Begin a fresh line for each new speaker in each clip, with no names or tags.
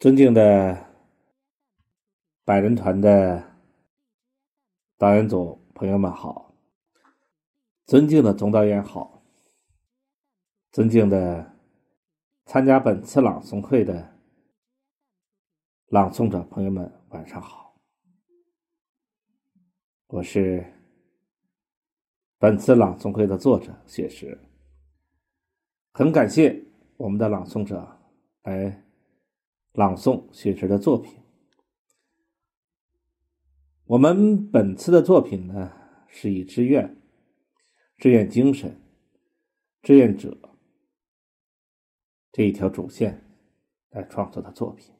尊敬的百人团的导演组朋友们好，尊敬的总导演好，尊敬的参加本次朗诵会的朗诵者朋友们晚上好，我是本次朗诵会的作者雪石，很感谢我们的朗诵者来。朗诵雪石的作品。我们本次的作品呢，是以志愿、志愿精神、志愿者这一条主线来创作的作品。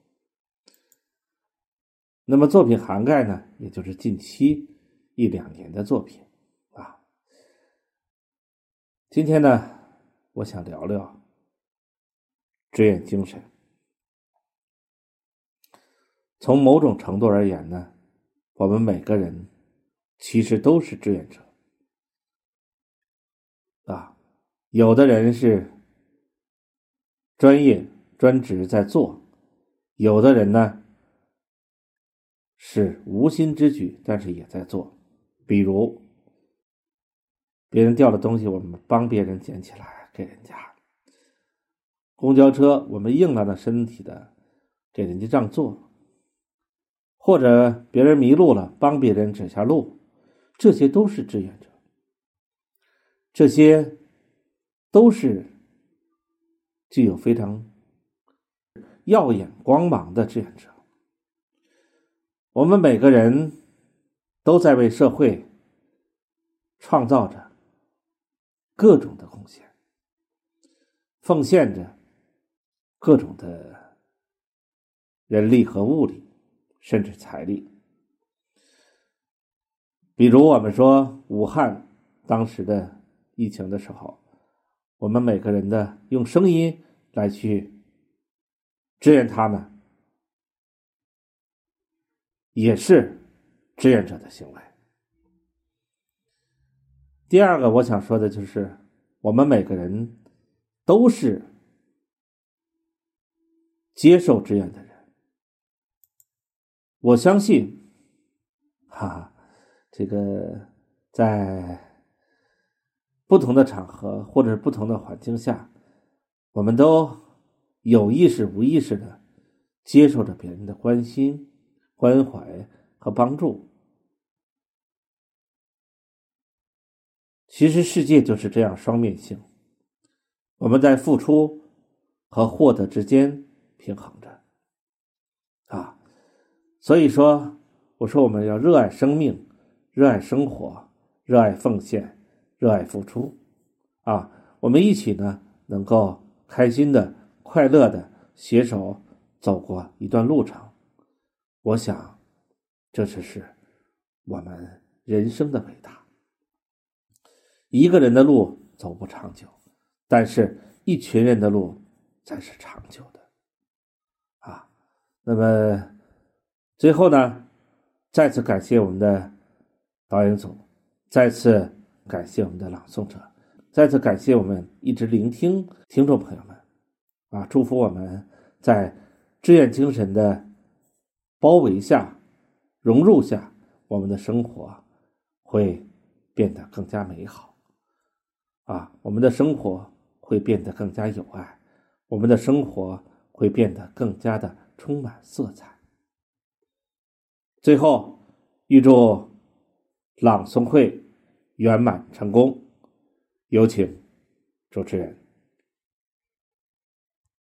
那么作品涵盖呢，也就是近期一两年的作品啊。今天呢，我想聊聊志愿精神。从某种程度而言呢，我们每个人其实都是志愿者啊。有的人是专业专职在做，有的人呢是无心之举，但是也在做。比如别人掉了东西，我们帮别人捡起来给人家；公交车，我们硬拉着身体的给人家让座。或者别人迷路了，帮别人指下路，这些都是志愿者。这些都是具有非常耀眼光芒的志愿者。我们每个人都在为社会创造着各种的贡献，奉献着各种的人力和物力。甚至财力，比如我们说武汉当时的疫情的时候，我们每个人的用声音来去支援他们，也是志愿者的行为。第二个，我想说的就是，我们每个人都是接受志愿的人。我相信，哈，这个在不同的场合或者是不同的环境下，我们都有意识、无意识的接受着别人的关心、关怀和帮助。其实世界就是这样双面性，我们在付出和获得之间平衡着，所以说，我说我们要热爱生命，热爱生活，热爱奉献，热爱付出，啊，我们一起呢，能够开心的、快乐的携手走过一段路程。我想，这就是我们人生的伟大。一个人的路走不长久，但是一群人的路才是长久的，啊，那么。最后呢，再次感谢我们的导演组，再次感谢我们的朗诵者，再次感谢我们一直聆听听众朋友们，啊，祝福我们在志愿精神的包围下、融入下，我们的生活会变得更加美好，啊，我们的生活会变得更加有爱，我们的生活会变得更加的充满色彩。最后，预祝朗诵会圆满成功。有请主持人。